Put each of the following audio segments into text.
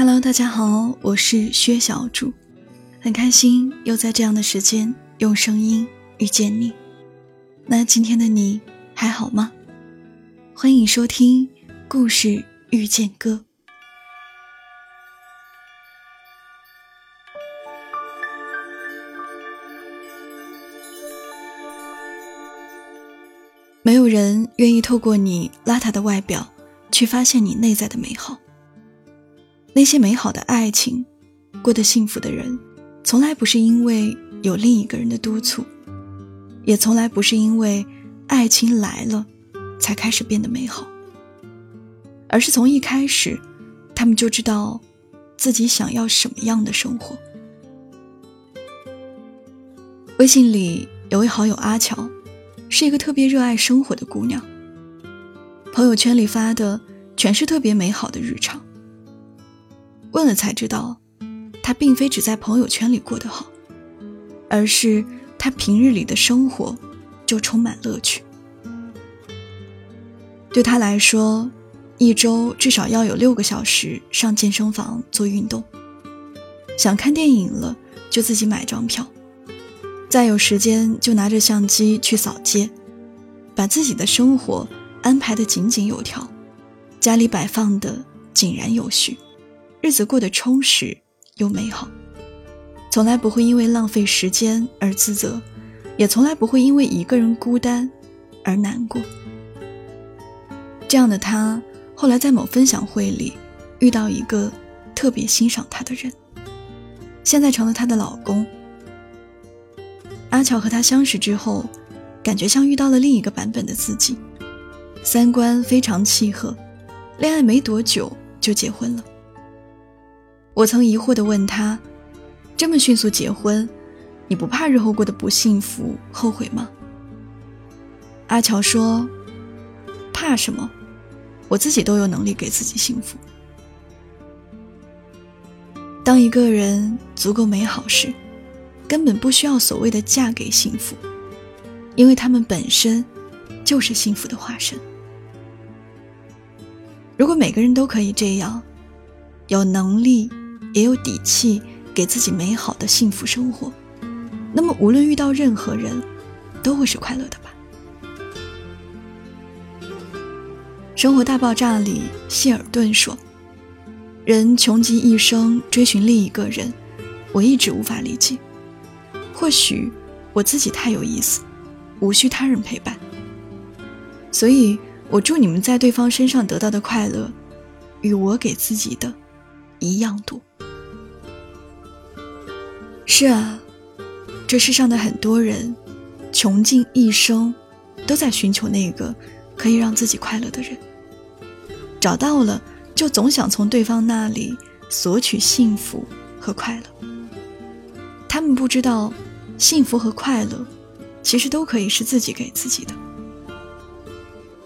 Hello，大家好，我是薛小主，很开心又在这样的时间用声音遇见你。那今天的你还好吗？欢迎收听故事遇见歌。没有人愿意透过你邋遢的外表去发现你内在的美好。那些美好的爱情，过得幸福的人，从来不是因为有另一个人的督促，也从来不是因为爱情来了才开始变得美好，而是从一开始，他们就知道自己想要什么样的生活。微信里有位好友阿乔，是一个特别热爱生活的姑娘，朋友圈里发的全是特别美好的日常。问了才知道，他并非只在朋友圈里过得好，而是他平日里的生活就充满乐趣。对他来说，一周至少要有六个小时上健身房做运动，想看电影了就自己买张票，再有时间就拿着相机去扫街，把自己的生活安排得井井有条，家里摆放的井然有序。日子过得充实又美好，从来不会因为浪费时间而自责，也从来不会因为一个人孤单而难过。这样的她，后来在某分享会里遇到一个特别欣赏她的人，现在成了她的老公。阿乔和他相识之后，感觉像遇到了另一个版本的自己，三观非常契合，恋爱没多久就结婚了。我曾疑惑地问他：“这么迅速结婚，你不怕日后过得不幸福、后悔吗？”阿乔说：“怕什么？我自己都有能力给自己幸福。当一个人足够美好时，根本不需要所谓的嫁给幸福，因为他们本身就是幸福的化身。如果每个人都可以这样，有能力。”也有底气给自己美好的幸福生活，那么无论遇到任何人，都会是快乐的吧。《生活大爆炸》里，谢尔顿说：“人穷极一生追寻另一个人，我一直无法理解。或许我自己太有意思，无需他人陪伴。所以，我祝你们在对方身上得到的快乐，与我给自己的一样多。”是啊，这世上的很多人，穷尽一生，都在寻求那个可以让自己快乐的人。找到了，就总想从对方那里索取幸福和快乐。他们不知道，幸福和快乐，其实都可以是自己给自己的。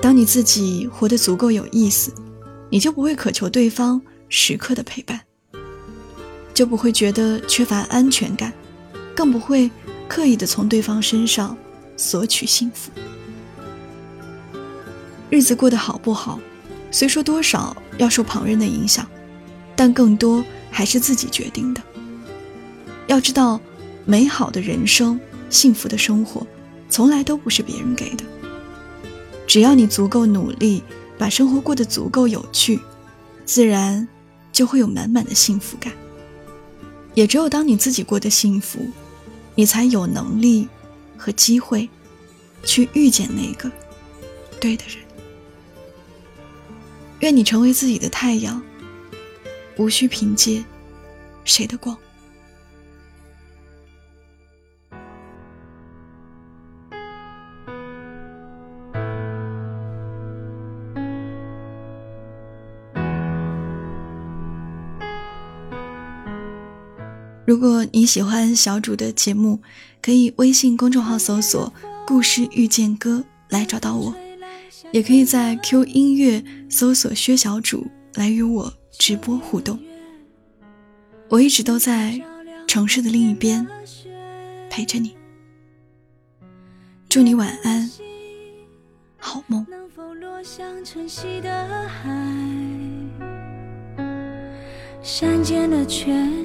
当你自己活得足够有意思，你就不会渴求对方时刻的陪伴。就不会觉得缺乏安全感，更不会刻意的从对方身上索取幸福。日子过得好不好，虽说多少要受旁人的影响，但更多还是自己决定的。要知道，美好的人生、幸福的生活，从来都不是别人给的。只要你足够努力，把生活过得足够有趣，自然就会有满满的幸福感。也只有当你自己过得幸福，你才有能力和机会去遇见那个对的人。愿你成为自己的太阳，无需凭借谁的光。如果你喜欢小主的节目，可以微信公众号搜索“故事遇见歌”来找到我，也可以在 Q 音乐搜索薛小主来与我直播互动。我一直都在城市的另一边陪着你，祝你晚安，好梦。山间的泉，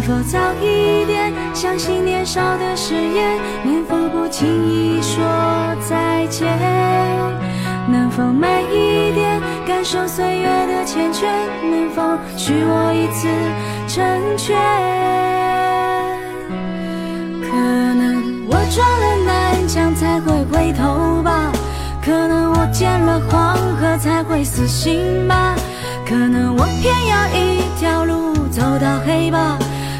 否早一点相信年少的誓言？能否不轻易说再见？能否慢一点感受岁月的缱绻？能否许我一次成全？可能我撞了南墙才会回头吧，可能我见了黄河才会死心吧，可能我偏要一条路走到黑吧。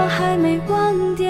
我还没忘掉